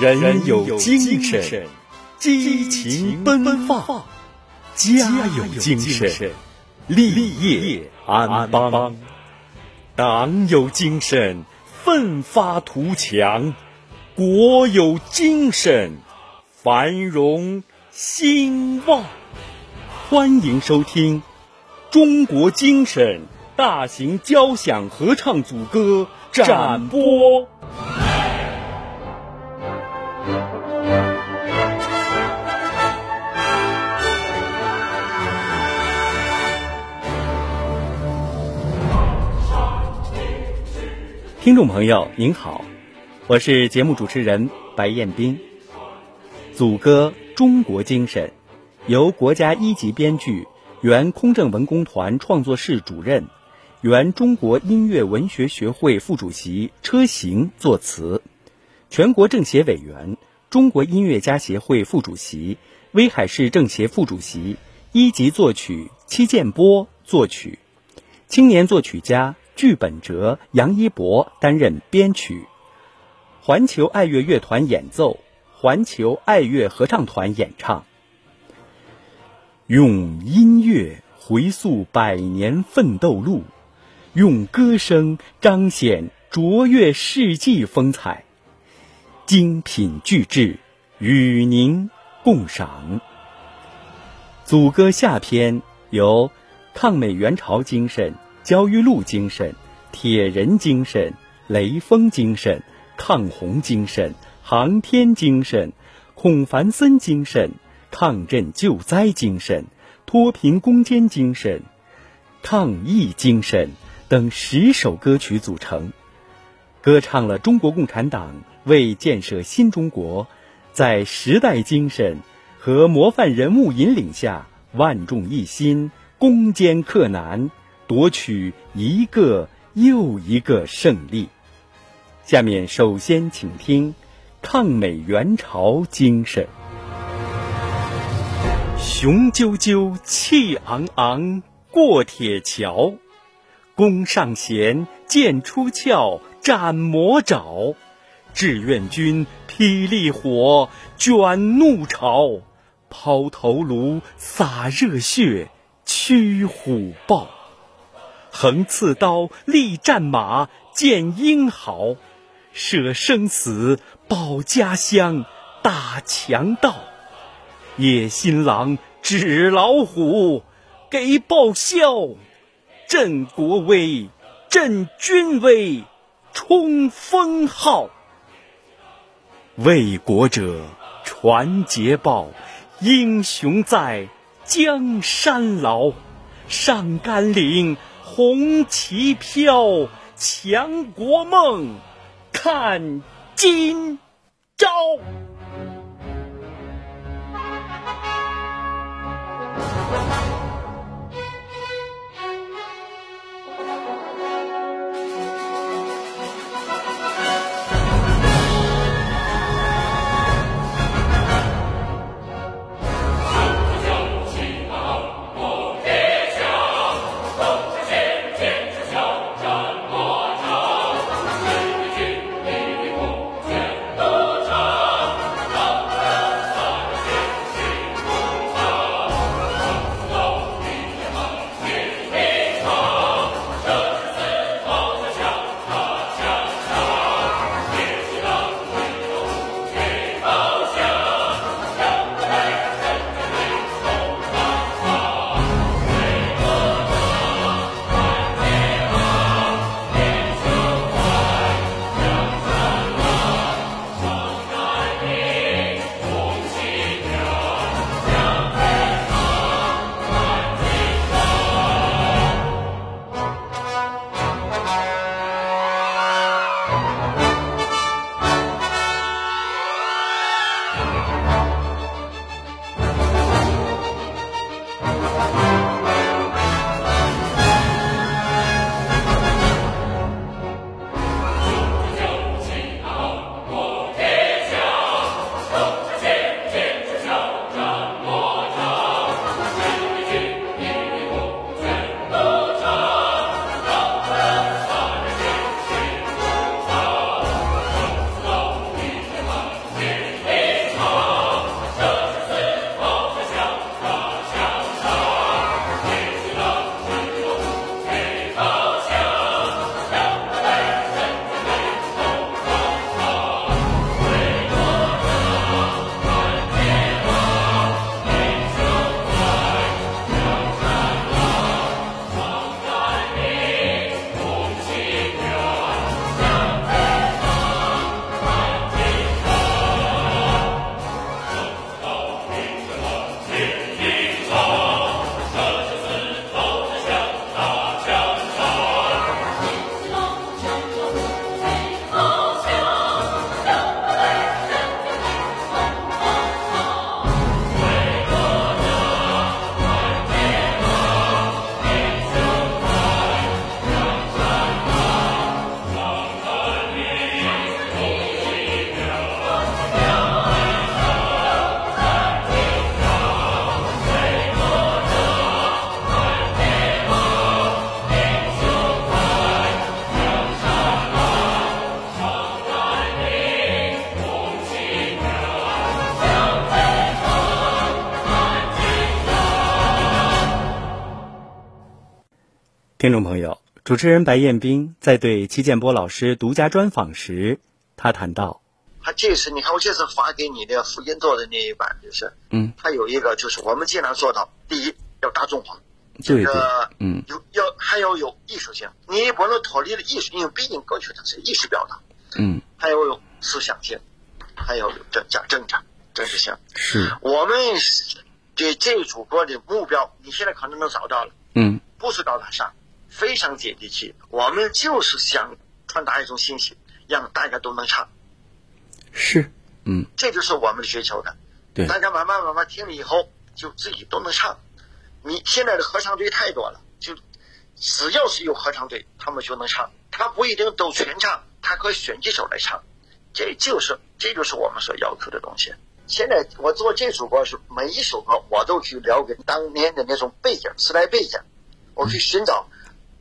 人有精神，激情奔放；家有精神，立业安邦；党有精神，奋发图强；国有精神，繁荣兴旺。欢迎收听《中国精神》大型交响合唱组歌展播。听众朋友您好，我是节目主持人白彦斌。组歌《中国精神》由国家一级编剧、原空政文工团创作室主任、原中国音乐文学学会副主席车行作词，全国政协委员、中国音乐家协会副主席、威海市政协副主席、一级作曲戚建波作曲，青年作曲家。剧本哲杨一博担任编曲，环球爱乐乐团演奏，环球爱乐合唱团演唱。用音乐回溯百年奋斗路，用歌声彰显卓越世纪风采。精品巨制，与您共赏。组歌下篇由抗美援朝精神。焦裕禄精神、铁人精神、雷锋精神、抗洪精神、航天精神、孔繁森精神、抗震救灾精神、脱贫攻坚精神、抗疫精神等十首歌曲组成，歌唱了中国共产党为建设新中国，在时代精神和模范人物引领下，万众一心，攻坚克难。夺取一个又一个胜利。下面首先请听抗美援朝精神。雄赳赳，气昂昂，过铁桥；弓上弦，箭出鞘，斩魔爪。志愿军霹雳火，卷怒潮；抛头颅，洒热血，驱虎豹。横刺刀，立战马，见英豪；舍生死，保家乡，打强盗。野心狼，纸老虎，给报效，振国威，振军威，冲锋号。为国者，传捷报，英雄在，江山劳。上甘岭。红旗飘，强国梦，看今朝。主持人白彦斌在对齐建波老师独家专访时，他谈到：“他这次你看，我这次发给你的福音做的那一版，就是嗯，他有一个就是我们尽量做到，第一要大众化，这个，嗯，有要还要有艺术性，你不能脱离了艺术，因为毕竟歌曲它是艺术表达，嗯，还要有思想性，还要有政讲政治政治性。是。我们对这组歌的目标，你现在可能能找到了，嗯，不是高大上。”非常接地气，我们就是想传达一种信息，让大家都能唱。是，嗯，这就是我们的追求的。对，大家慢慢慢慢听了以后，就自己都能唱。你现在的合唱队太多了，就只要是有合唱队，他们就能唱。他不一定都全唱，他可以选几首来唱。这就是这就是我们所要求的东西。现在我做这首歌是每一首歌我都去了解当年的那种背景时代背景，我去寻找。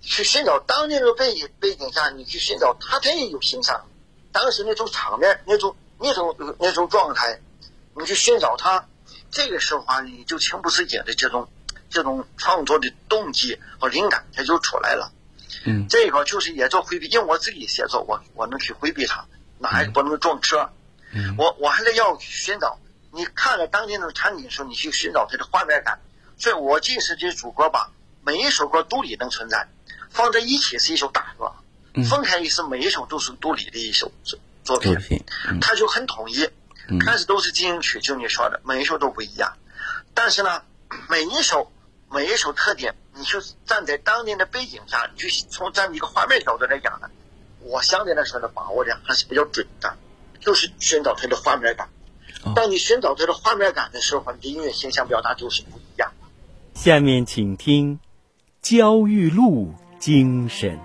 去寻找当年的背景背景下，你去寻找他，他也有欣赏当时那种场面、那种那种那种状态，你去寻找他，这个时候啊，你就情不自禁的这种这种创作的动机和灵感，它就出来了。嗯，这个就是也做回避，因为我自己写作，我我能去回避它，哪也不能撞车。嗯，我我还得要去寻找，你看了当年的场景的时候，你去寻找它的画面感。所以我即使这主播吧，每一首歌独立能存在。放在一起是一首大歌，分开也是每一首都是独立的一首作品，它就很统一，但是都是进行曲，就你说的每一首都不一样，但是呢，每一首每一首特点，你就站在当年的背景下，你就从咱一个画面角度来讲呢，我相对来说的把握的还是比较准的，就是寻找它的画面感。当你寻找它的画面感的时候，你的音乐形象表达就是不一样。下面请听焦裕禄。精神，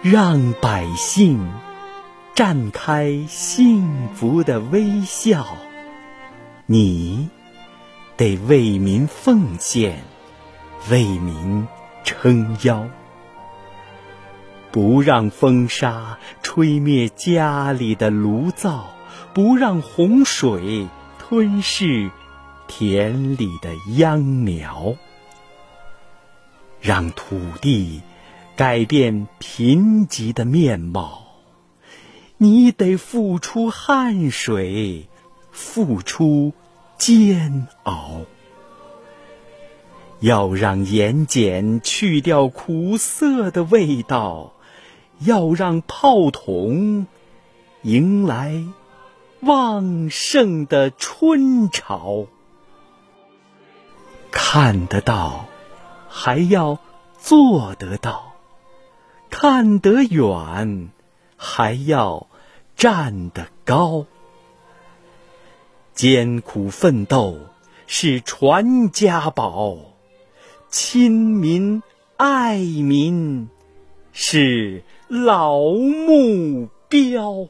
让百姓绽开幸福的微笑。你得为民奉献，为民撑腰。不让风沙吹灭家里的炉灶，不让洪水吞噬田里的秧苗。让土地改变贫瘠的面貌，你得付出汗水，付出煎熬。要让盐碱去掉苦涩的味道，要让炮筒迎来旺盛的春潮。看得到。还要做得到，看得远，还要站得高。艰苦奋斗是传家宝，亲民爱民是老目标。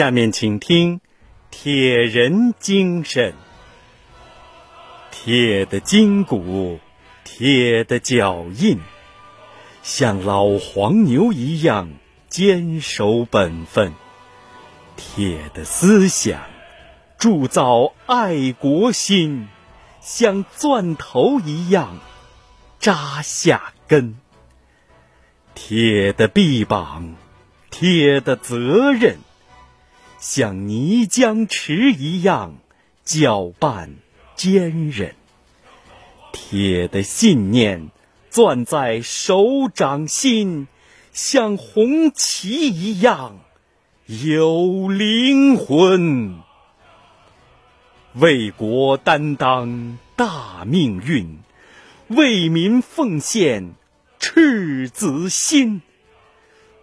下面请听铁人精神。铁的筋骨，铁的脚印，像老黄牛一样坚守本分。铁的思想，铸造爱国心，像钻头一样扎下根。铁的臂膀，铁的责任，像泥浆池一样搅拌。坚韧，铁的信念攥在手掌心，像红旗一样有灵魂。为国担当大命运，为民奉献赤子心，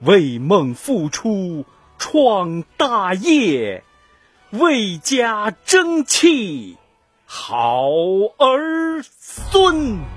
为梦付出创大业，为家争气。好儿孙。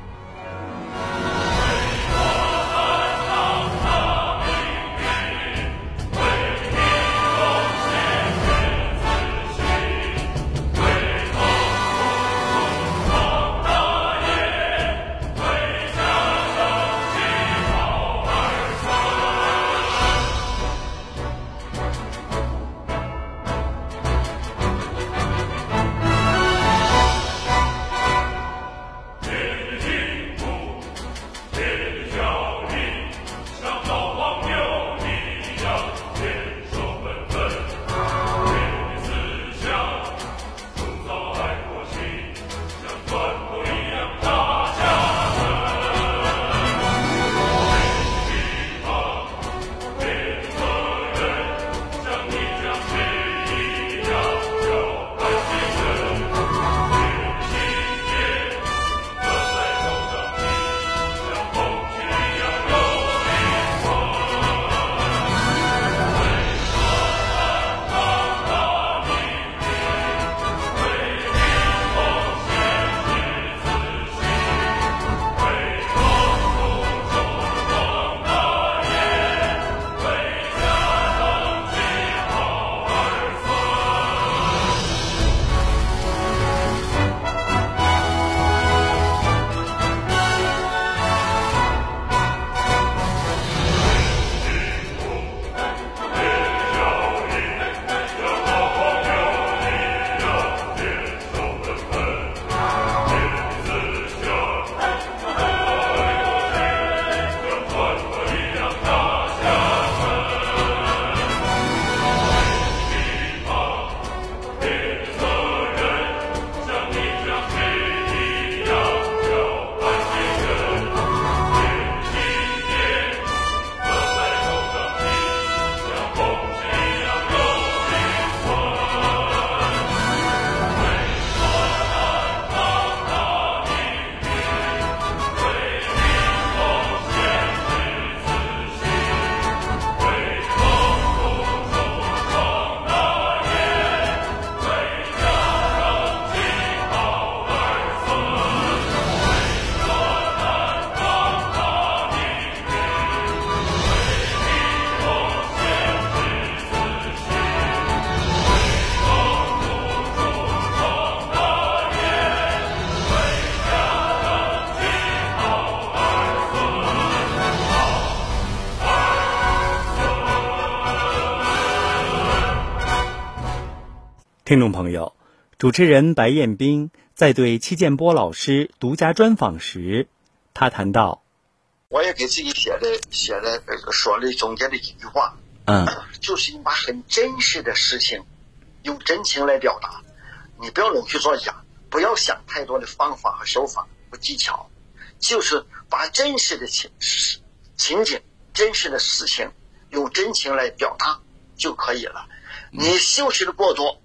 听众朋友，主持人白彦斌在对戚建波老师独家专访时，他谈到：“我也给自己写的写的说了总结的几句话，嗯，就是你把很真实的事情用真情来表达，你不要弄虚作假，不要想太多的方法和手法和技巧，就是把真实的情情景、真实的事情用真情来表达就可以了。你修饰的过多。”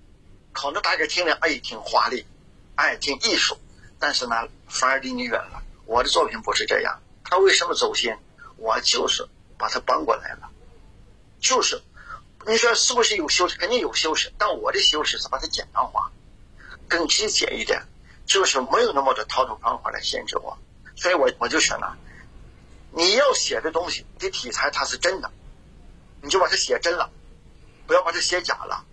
可能大家听了，哎，挺华丽，哎，挺艺术，但是呢，反而离你远了。我的作品不是这样，他为什么走心？我就是把他搬过来了，就是你说是不是有修饰？肯定有修饰，但我的修饰是把它简单化，更直接一点，就是没有那么多套路方法来限制我。所以我我就选了，你要写的东西你的题材它是真的，你就把它写真了，不要把它写假了。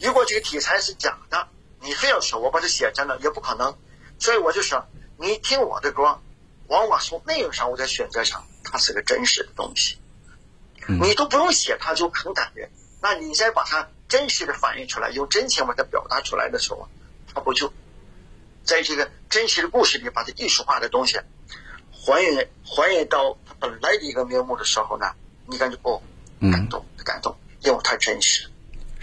如果这个题材是假的，你非要说我把它写真了，也不可能。所以我就说，你听我的歌，往往从内容上我在选择上，它是个真实的东西。你都不用写，它就很感人。那你再把它真实的反映出来，用真情把它表达出来的时候，它不就在这个真实的故事里，把它艺术化的东西还原还原到它本来的一个面目的时候呢？你感觉哦，感动，感动，因为它真实。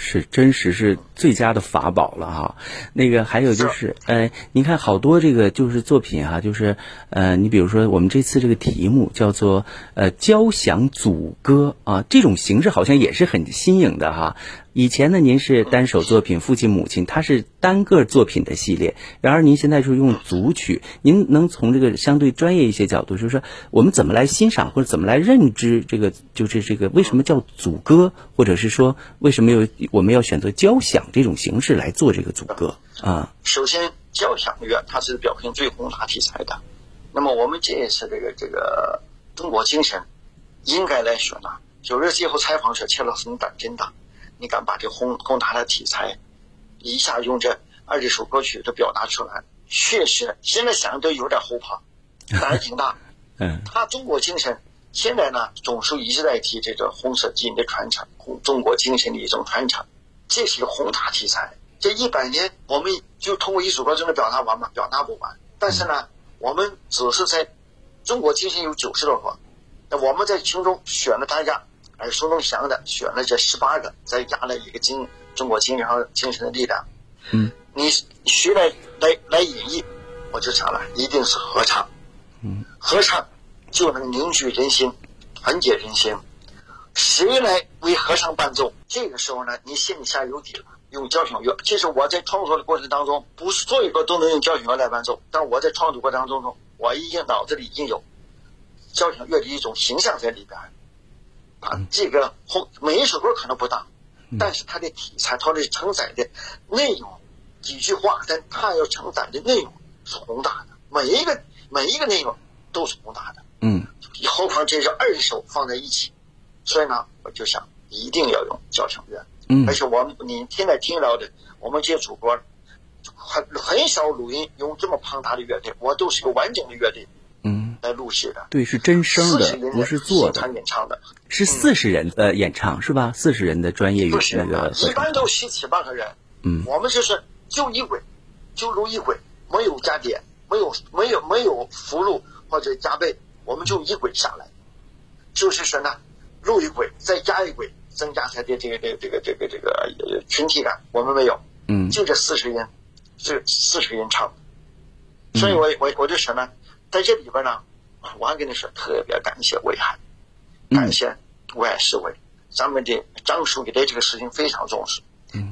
是真实是最佳的法宝了哈，那个还有就是，呃，您看好多这个就是作品哈，就是呃，你比如说我们这次这个题目叫做呃交响组歌啊，这种形式好像也是很新颖的哈。以前呢，您是单首作品《父亲母亲》，它是单个作品的系列。然而您现在是用组曲，您能从这个相对专业一些角度，就是说我们怎么来欣赏或者怎么来认知这个，就是这个为什么叫组歌，或者是说为什么有我们要选择交响这种形式来做这个组歌啊？首先，交响乐它是表现最宏大题材的。那么我们这一次这个这个中国精神，应该来说呢，九日以后采访说，切了很胆真的。你敢把这宏宏大的题材一下用这二十首歌曲都表达出来？确实，现在想都有点后怕，胆儿挺大。嗯，他中国精神现在呢，总书一直在提这个红色基因的传承，中国精神的一种传承，这是一个宏大题材。这一百年，我们就通过一首歌就能表达完吗？表达不完。但是呢，我们只是在中国精神有九十多个，那我们在其中选了大家。耳熟能详的选了这十八个，再加了一个精中国精神和精神的力量。嗯，你谁来来来演绎，我就想了，一定是合唱。嗯，合唱就能凝聚人心，团结人心。谁来为合唱伴奏？这个时候呢，你心里下有底了。用交响乐，其实我在创作的过程当中，不是所有歌都能用交响乐来伴奏，但我在创作过程当中，我已经脑子里已经有交响乐的一种形象在里边。啊，这个宏每一首歌可能不大，但是它的题材，它的承载的内容，几句话，但它要承载的内容是宏大的，每一个每一个内容都是宏大的。嗯，何况这是二首放在一起，所以呢，我就想一定要用交响乐。嗯，而且我们你现在听到的，我们这些主播很很少录音用这么庞大的乐队，我都是个完整的乐队。嗯，来录制的，对，是真声的，不是做的。演唱的，是四十人呃演唱是吧？四十人的专业乐那个。一般都十七八个人。嗯，我们就是就一轨，就录一轨，没有加点，没有没有没有辅录或者加倍，我们就一轨下来。就是说呢，录一轨再加一轨，增加它的这个这个这个这个这个群体感。我们没有，嗯，就这四十人，这四十人唱。所以我我我就说呢。在这里边呢，我还跟你说，特别感谢威海，感谢威海市委，咱们的张书记对这个事情非常重视。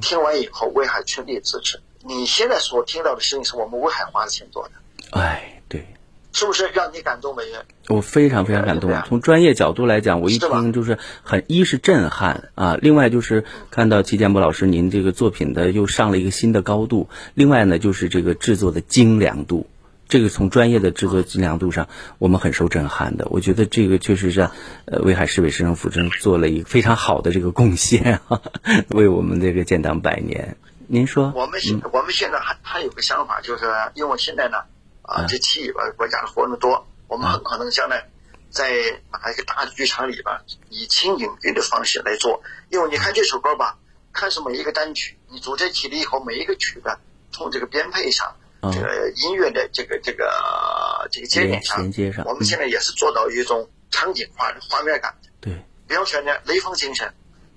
听完以后，威海全力支持。你现在所听到的事情，是我们威海花的钱做的。哎，对，是不是让你感动没？我非常非常感动。从专业角度来讲，我一听就是很一是震撼啊，另外就是看到齐建波老师您这个作品的又上了一个新的高度，另外呢就是这个制作的精良度。这个从专业的制作精良度上，我们很受震撼的。我觉得这个确实是，呃，威海市委市政府真做了一个非常好的这个贡献，为我们这个建党百年。您说？我们现我们现在还还有个想法，就是因为现在呢，啊，这七里边国家的活动多，我们很可能将来在哪一个大剧场里边以情景剧的方式来做。因为你看这首歌吧，看是每一个单曲，你组在一起了以后，每一个曲子从这个编配上。这个音乐的这个这个这个节点上，我们现在也是做到一种场景化的画面感。对，比方说呢，雷锋精神，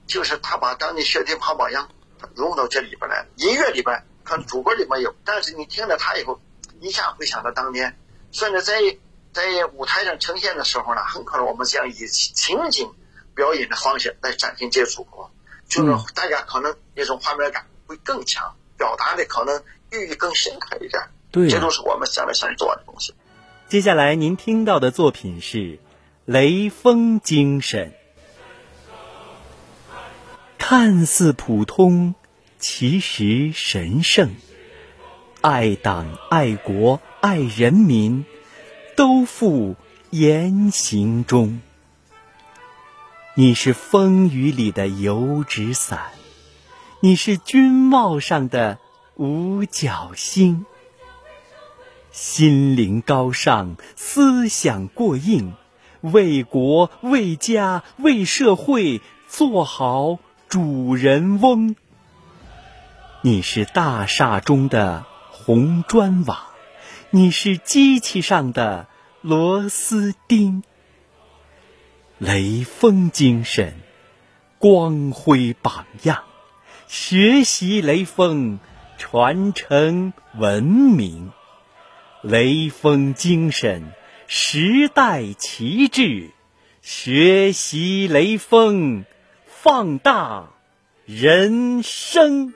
就是他把当年血滴跑榜样融到这里边来，音乐里边可能主歌里面有，但是你听了他以后，一下会想到当年。所以呢，在在舞台上呈现的时候呢，很可能我们将以情景表演的方式来展现这组歌，就是大家可能那种画面感会更强，表达的可能。寓意更深刻一点，对，这都是我们想来想做的东西。接下来您听到的作品是《雷锋精神》，看似普通，其实神圣。爱党、爱国、爱人民，都付言行中。你是风雨里的油纸伞，你是军帽上的五角星。心灵高尚，思想过硬，为国为家为社会做好主人翁。你是大厦中的红砖瓦，你是机器上的螺丝钉。雷锋精神，光辉榜样，学习雷锋，传承文明。雷锋精神，时代旗帜，学习雷锋，放大人生。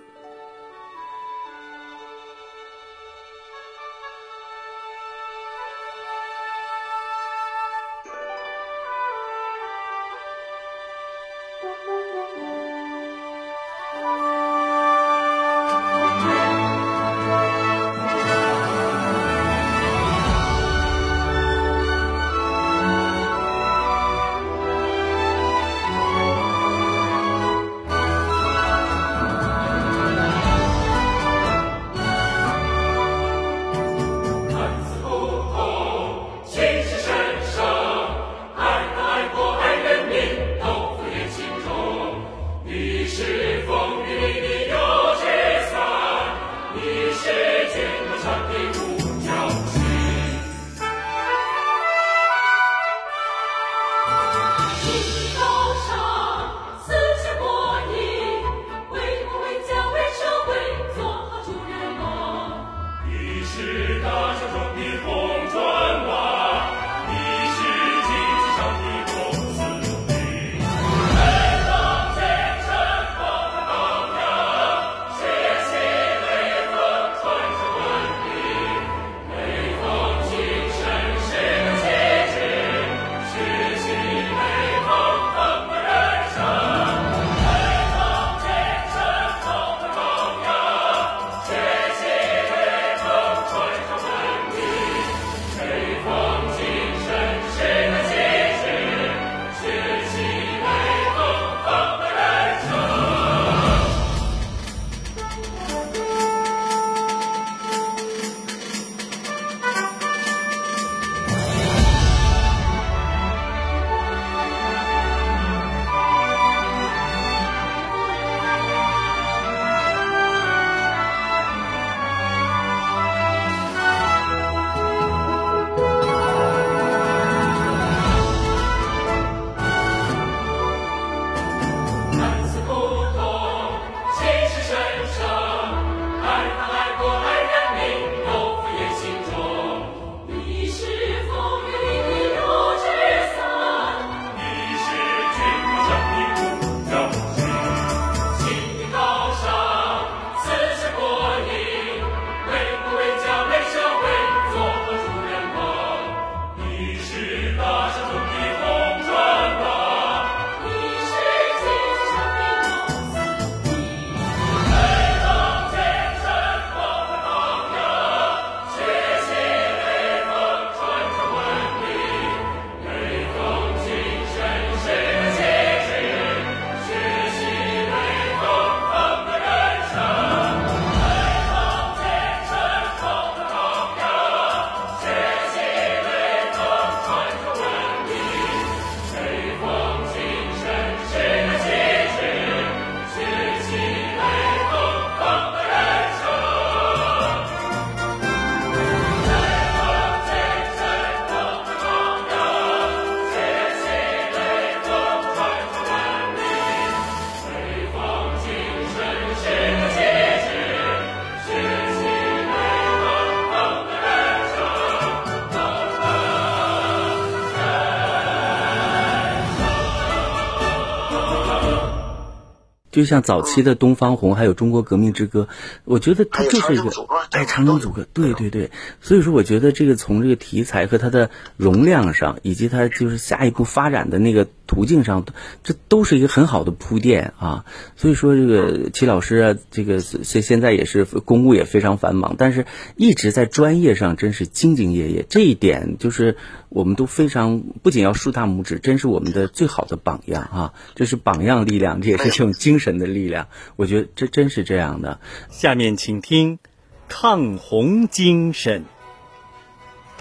就像早期的《东方红》，还有《中国革命之歌》，我觉得它就是一个哎，长征组歌，对对对。所以说，我觉得这个从这个题材和它的容量上，以及它就是下一步发展的那个途径上，这都是一个很好的铺垫啊。所以说，这个齐老师啊，这个现现在也是公务也非常繁忙，但是一直在专业上真是兢兢业业。这一点就是我们都非常不仅要竖大拇指，真是我们的最好的榜样啊！这是榜样力量，这也是这种精神的力量。我觉得这真是这样的。下面请听抗洪精神。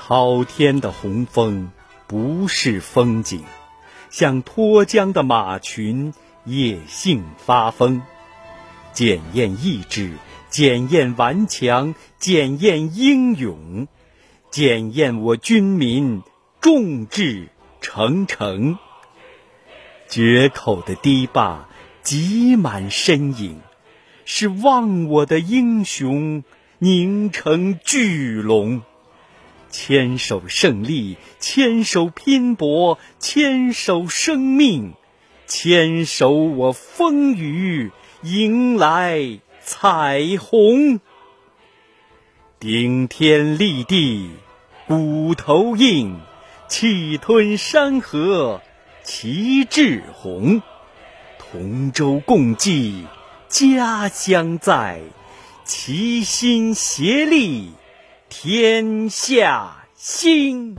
滔天的洪峰不是风景，像脱缰的马群野性发疯，检验意志，检验顽强，检验英勇，检验我军民众志成城。决口的堤坝挤满身影，是忘我的英雄凝成巨龙。牵手胜利，牵手拼搏，牵手生命，牵手我风雨迎来彩虹。顶天立地，骨头硬，气吞山河，旗帜红。同舟共济，家乡在，齐心协力。天下兴。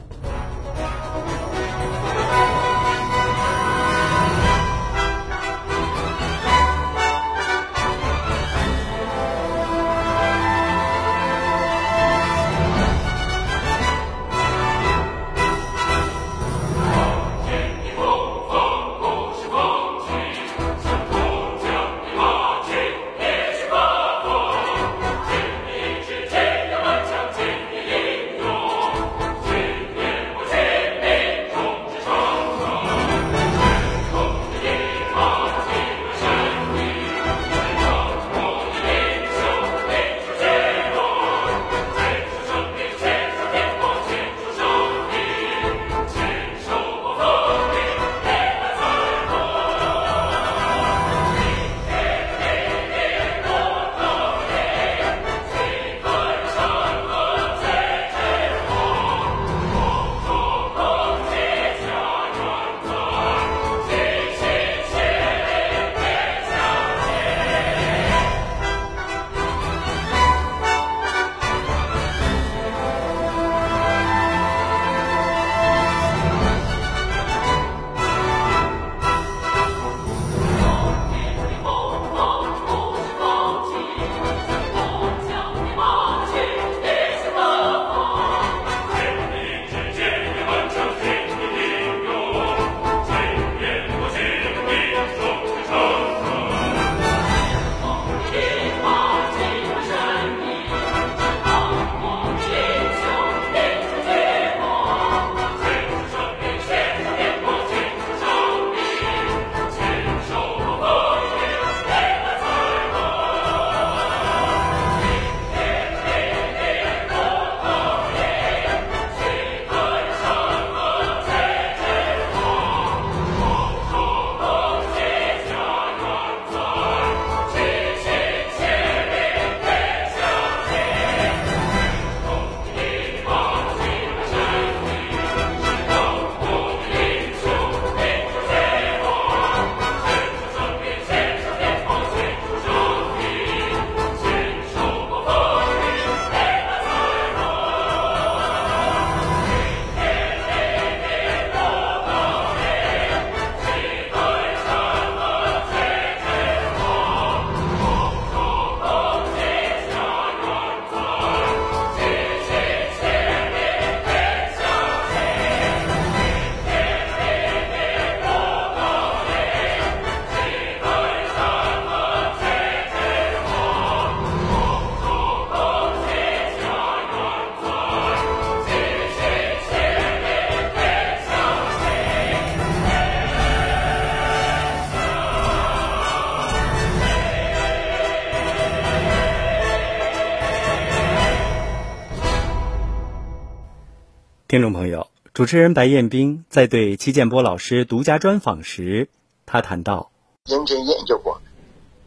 主持人白彦斌在对戚建波老师独家专访时，他谈到：认真研究过，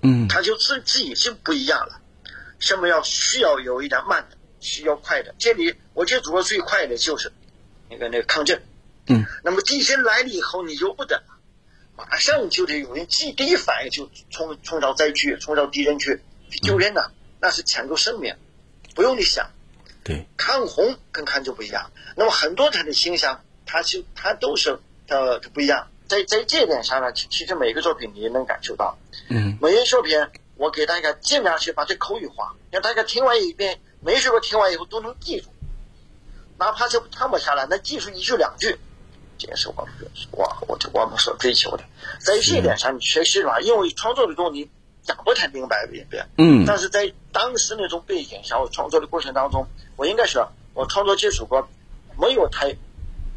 嗯，他就自自己就不一样了。什么要需要有一点慢的，需要快的。这里我觉得主要最快的就是那个那个抗震，嗯，那么地震来了以后，你由不得，马上就得有人第第一反应就冲冲到灾区，冲到地震去去救人呐，那是抢救生命，不用你想。对，看红跟看就不一样。那么很多他的形象，他就他都是呃不一样。在在这点上呢，其其实每个作品你也能感受到。嗯，每一作品我给大家尽量去把这口语化，让大家听完一遍，每一首歌听完以后都能记住，哪怕就唱不下来，那记住一句两句，这也是我们我我我们所追求的。在这一点上，你确实吧，因为创作的时候你讲不太明白一遍，嗯，但是在当时那种背景下，我创作的过程当中，我应该是我创作这首歌没有太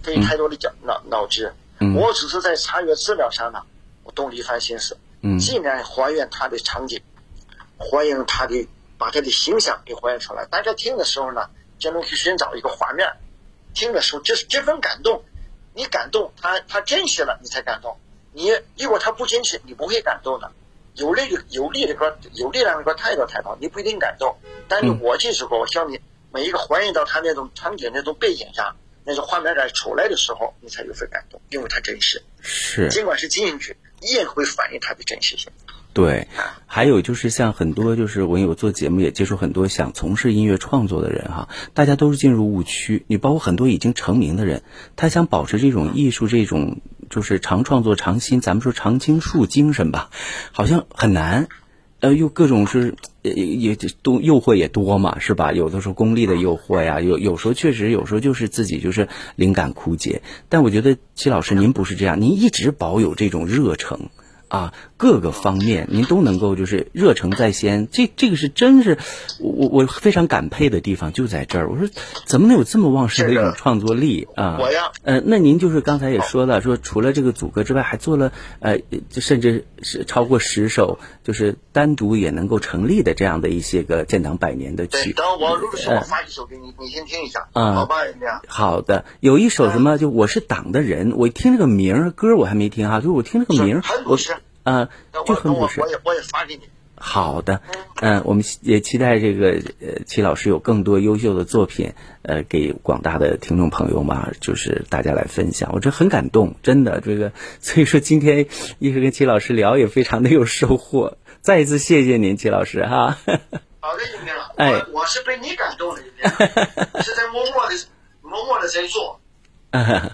费太多的脑脑脑汁，嗯我只是在查阅资料上呢，我动了一番心思，嗯尽量还原他的场景，还原他的把他的形象给还原出来。大家听的时候呢，就能去寻找一个画面，听的时候这这份感动，你感动，他，他真实了，你才感动。你如果他不真实，你不会感动的。有力的有力的歌，有力量的歌太多太多，你不一定感动。但是我这首歌，我希望你每一个还原到他那种场景、那种背景下，那种画面感出来的时候，你才有份感动，因为它真实。是。尽管是进去，依然会反映它的真实性。对，还有就是像很多就是我有做节目也接触很多想从事音乐创作的人哈，大家都是进入误区。你包括很多已经成名的人，他想保持这种艺术这种就是常创作常新，咱们说常青树精神吧，好像很难。呃，又各种是也也都诱惑也多嘛，是吧？有的时候功利的诱惑呀，有有时候确实有时候就是自己就是灵感枯竭。但我觉得齐老师您不是这样，您一直保有这种热诚。啊，各个方面您都能够就是热诚在先，这这个是真是我我非常感佩的地方就在这儿。我说怎么能有这么旺盛的一种创作力啊？我呀，呃，那您就是刚才也说了，说除了这个组歌之外，还做了呃，甚至是超过十首，就是单独也能够成立的这样的一些个建党百年的曲。等我录的时候发一首给你，你先听一下，啊，好吧。好的，有一首什么就我是党的人，我听这个名儿歌我还没听哈，就我听这个名儿，我啊，就很朴实。我也我也发给你。好的，嗯，我们也期待这个呃齐老师有更多优秀的作品，呃，给广大的听众朋友嘛，就是大家来分享。我这很感动，真的这个，所以说今天一直跟齐老师聊也非常的有收获。再一次谢谢您，齐老师哈。好的，一鸣，哎，我是被你感动了，一鸣，是在默默的默默的在做。啊，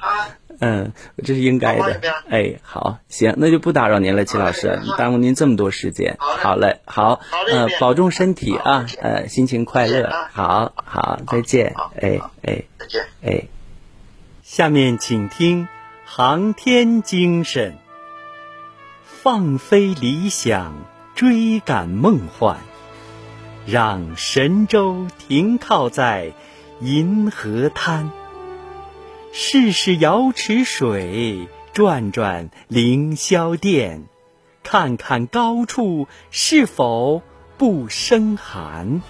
嗯，这是应该的。哎，好，行，那就不打扰您了，齐老师，耽误您这么多时间。好嘞，好，嗯，保重身体啊，呃，心情快乐。好好，再见。哎哎，再见。哎，下面请听《航天精神》，放飞理想，追赶梦幻，让神舟停靠在银河滩。试试瑶池水，转转凌霄殿，看看高处是否不生寒。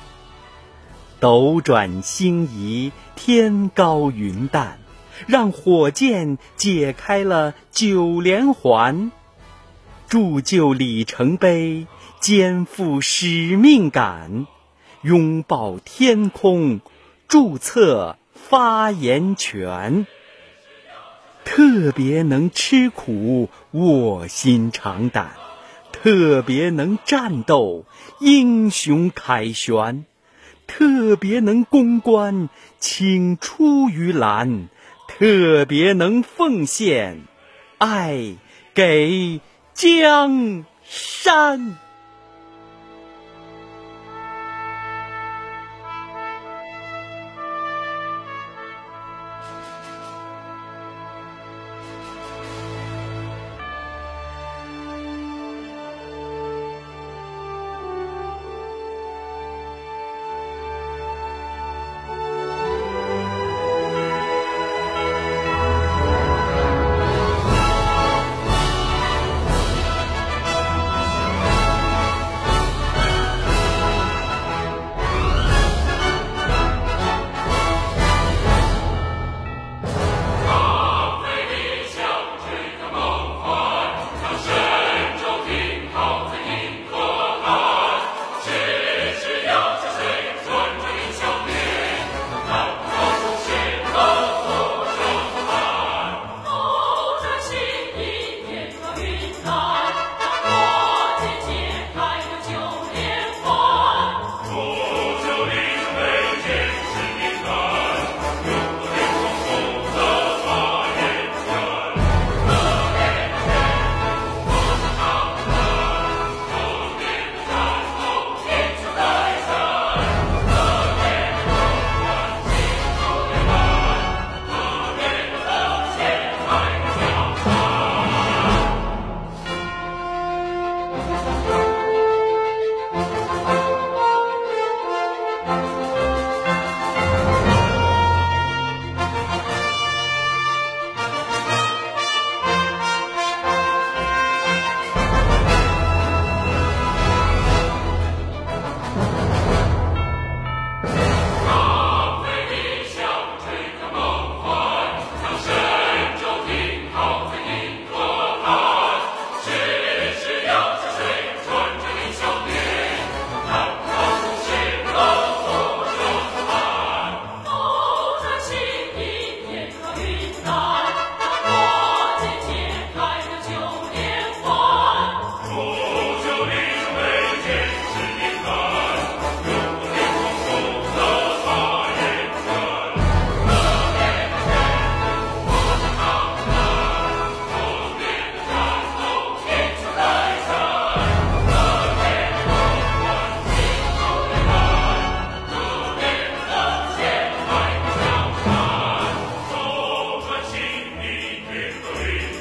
斗转星移，天高云淡，让火箭解开了九连环。铸就里程碑，肩负使命感，拥抱天空，注册。发言权，特别能吃苦，卧薪尝胆；特别能战斗，英雄凯旋；特别能攻关，请出于蓝；特别能奉献，爱给江山。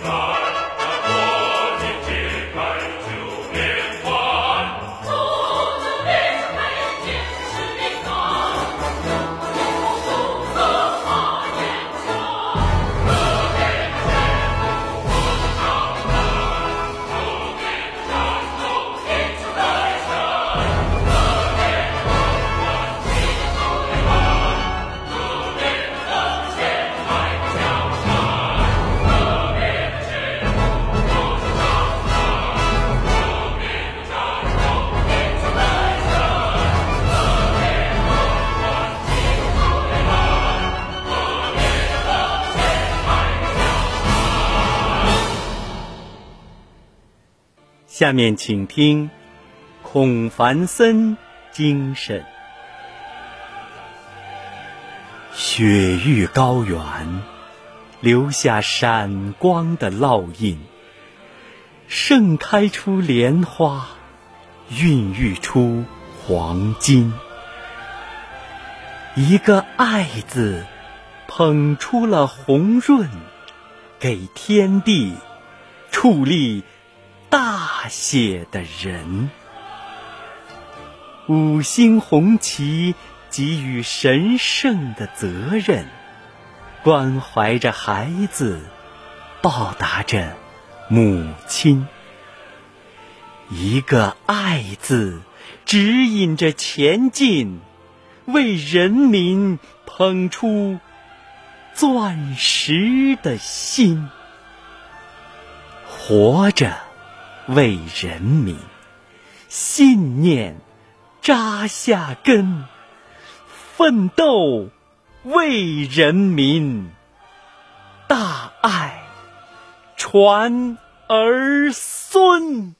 Viva! 下面请听孔繁森精神。雪域高原，留下闪光的烙印，盛开出莲花，孕育出黄金。一个“爱”字，捧出了红润，给天地矗立。大写的人，五星红旗给予神圣的责任，关怀着孩子，报答着母亲。一个“爱”字，指引着前进，为人民捧出钻石的心，活着。为人民，信念扎下根，奋斗为人民，大爱传儿孙。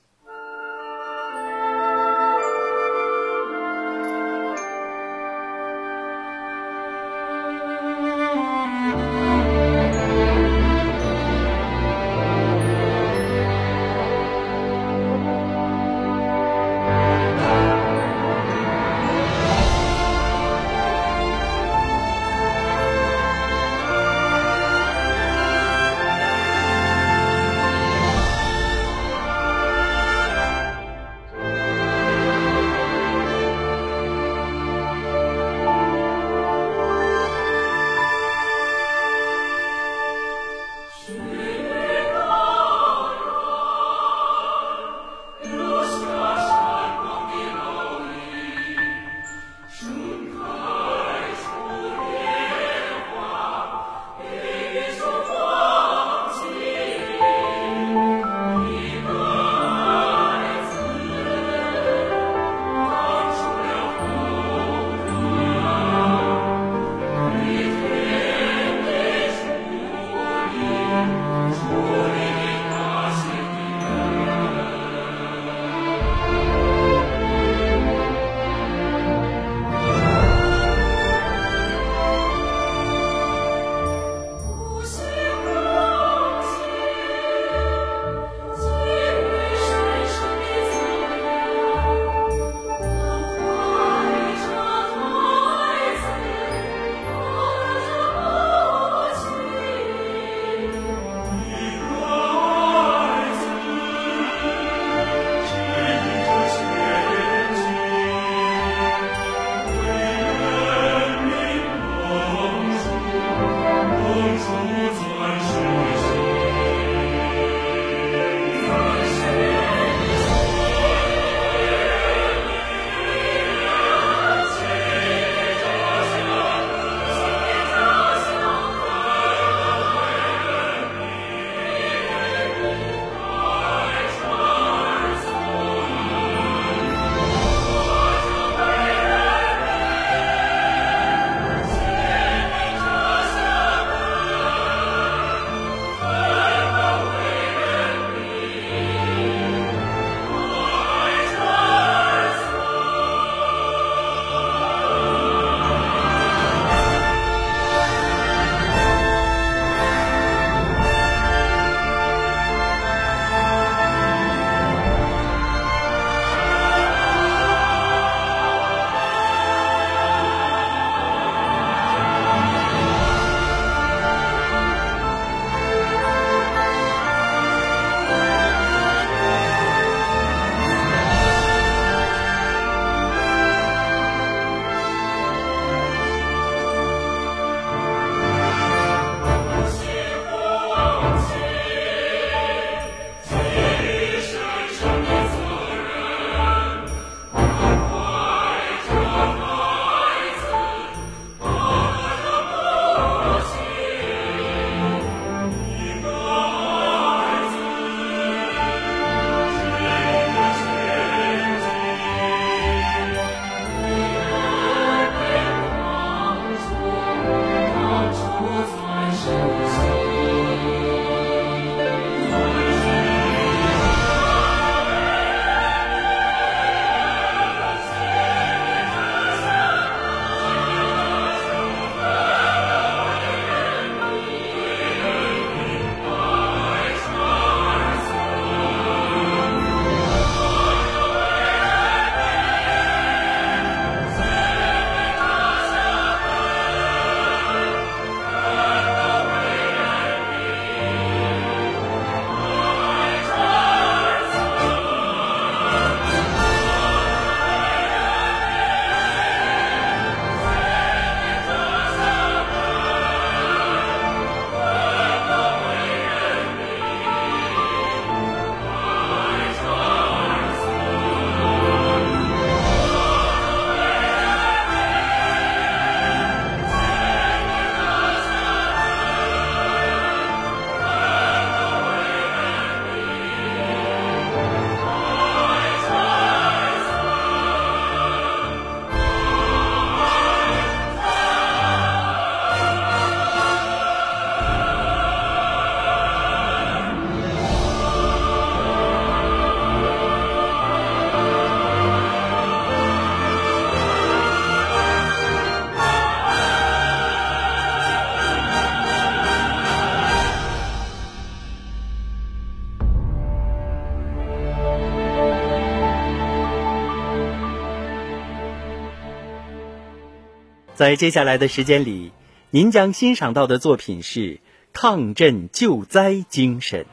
在接下来的时间里，您将欣赏到的作品是抗震救灾精神。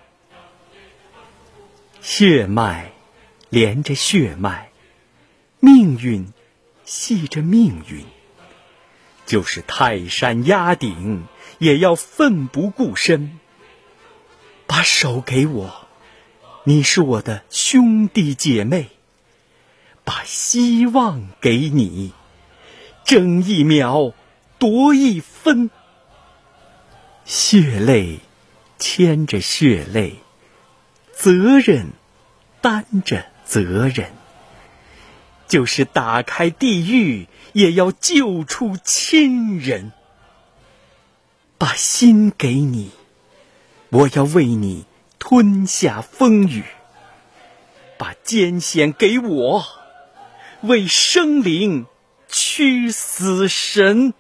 血脉连着血脉，命运系着命运，就是泰山压顶，也要奋不顾身。把手给我，你是我的兄弟姐妹。把希望给你，争一秒，夺一分。血泪牵着血泪，责任担着责任。就是打开地狱，也要救出亲人。把心给你，我要为你吞下风雨。把艰险给我。为生灵驱死神，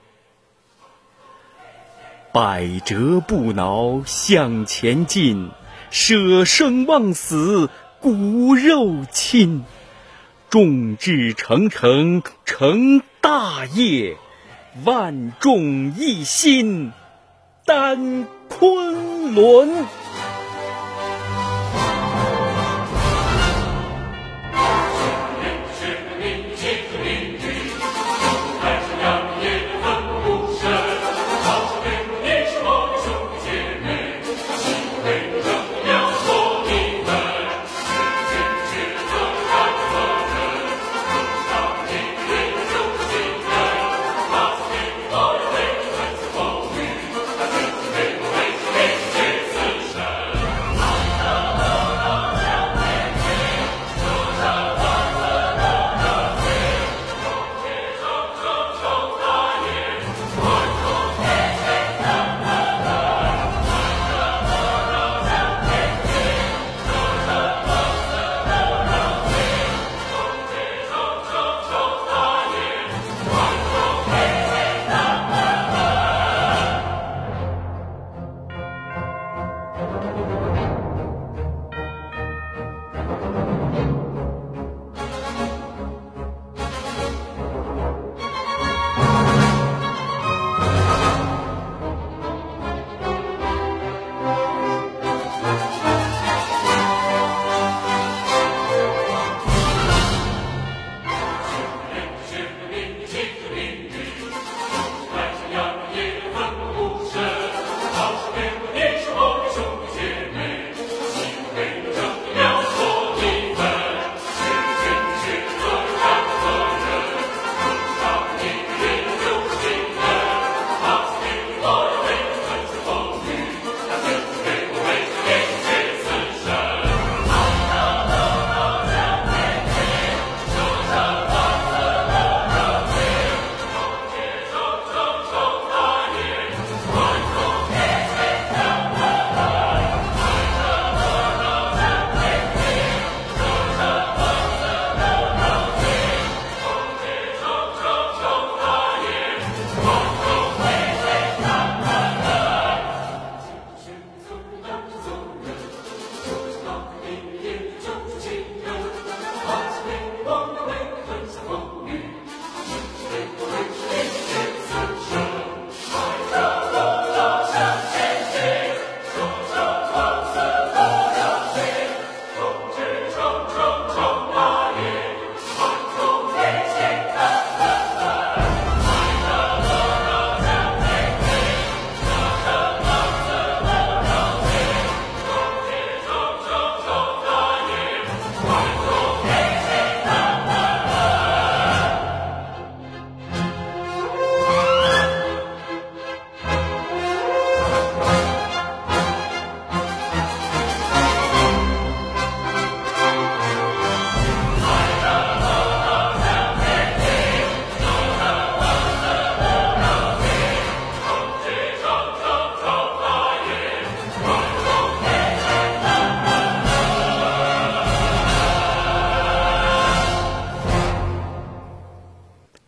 百折不挠向前进，舍生忘死骨肉亲，众志成城成大业，万众一心担昆仑。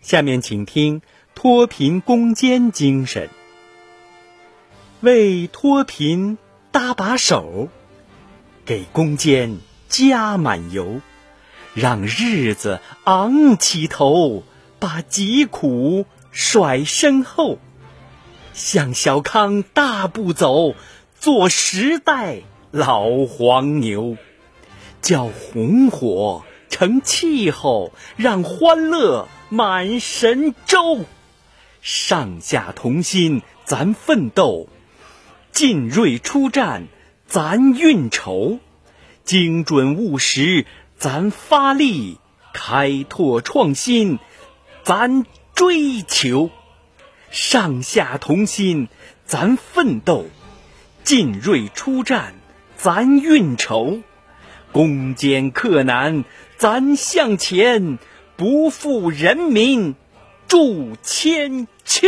下面请听脱贫攻坚精神，为脱贫搭把手，给攻坚加满油，让日子昂起头，把疾苦甩身后，向小康大步走，做时代老黄牛，叫红火成气候，让欢乐满神州。上下同心，咱奋斗；进锐出战，咱运筹；精准务实，咱发力；开拓创新，咱追求。上下同心，咱奋斗；进锐出战，咱运筹；攻坚克难，咱向前，不负人民。铸千秋。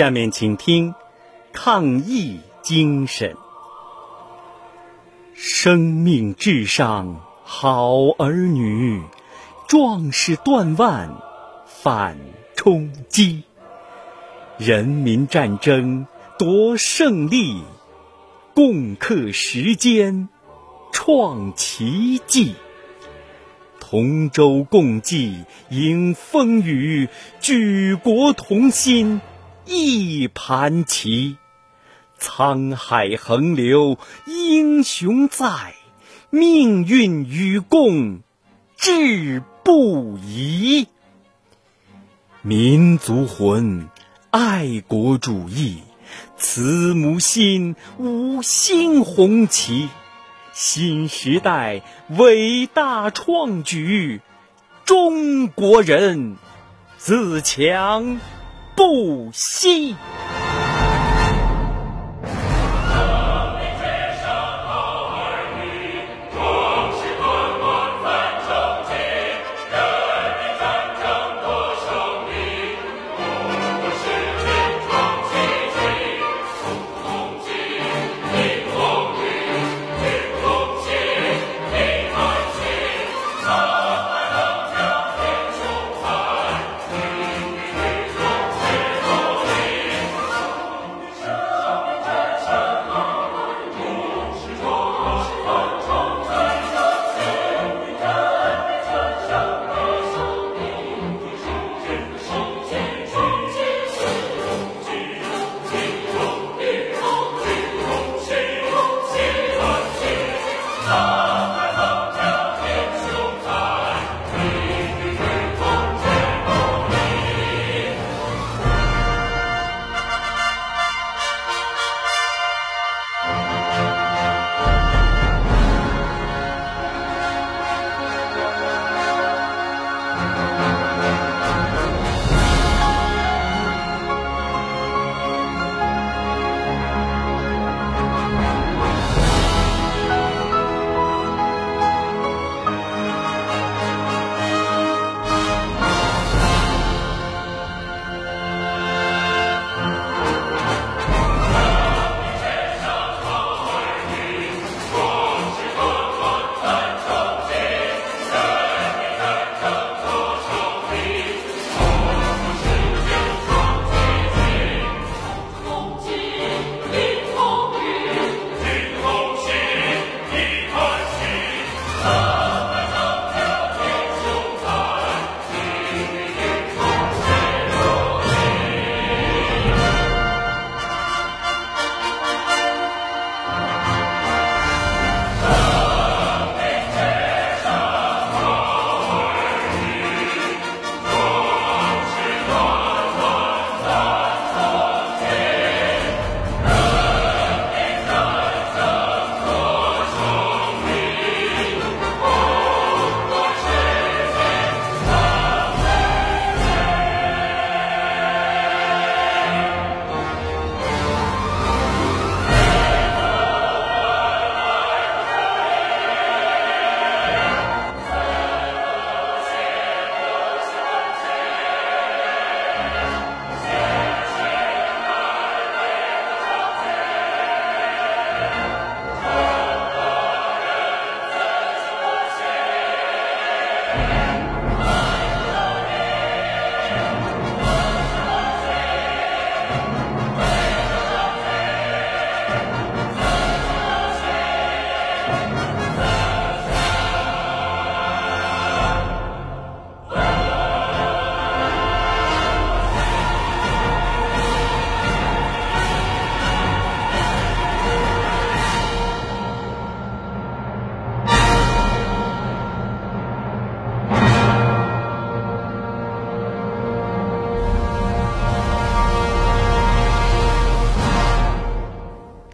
下面请听抗疫精神：生命至上，好儿女，壮士断腕反冲击，人民战争夺胜利，共克时艰创奇迹。同舟共济迎风雨，举国同心。一盘棋。沧海横流英雄在，命运与共志不移。民族魂，爱国主义，慈母心，五星红旗。新时代伟大创举，中国人自强不惜。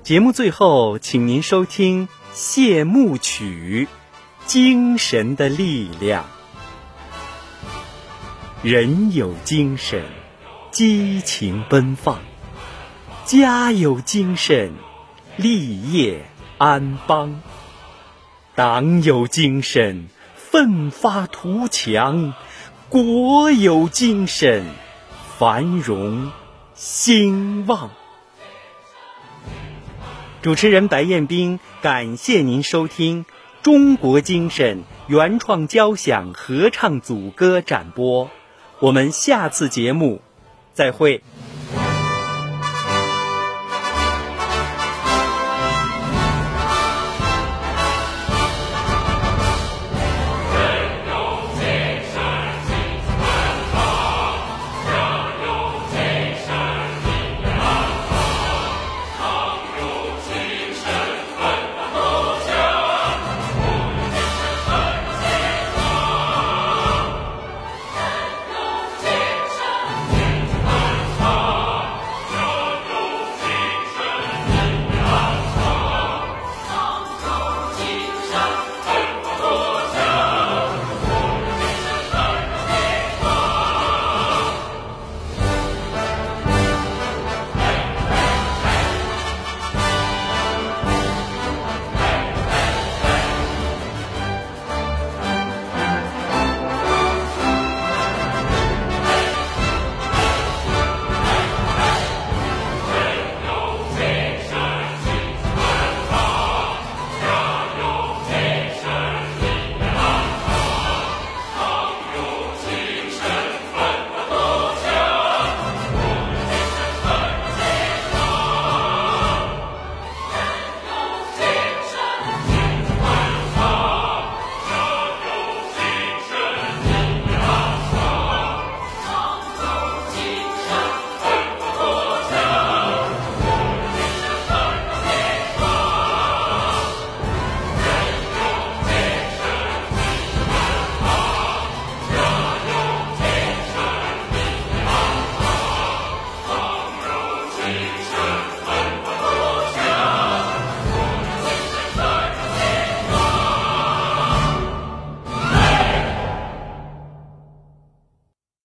节目最后，请您收听谢幕曲《精神的力量》。人有精神，激情奔放；家有精神，立业安邦；党有精神，奋发图强；国有精神，繁荣兴旺。主持人白彦斌，感谢您收听《中国精神》原创交响合唱组歌展播，我们下次节目再会。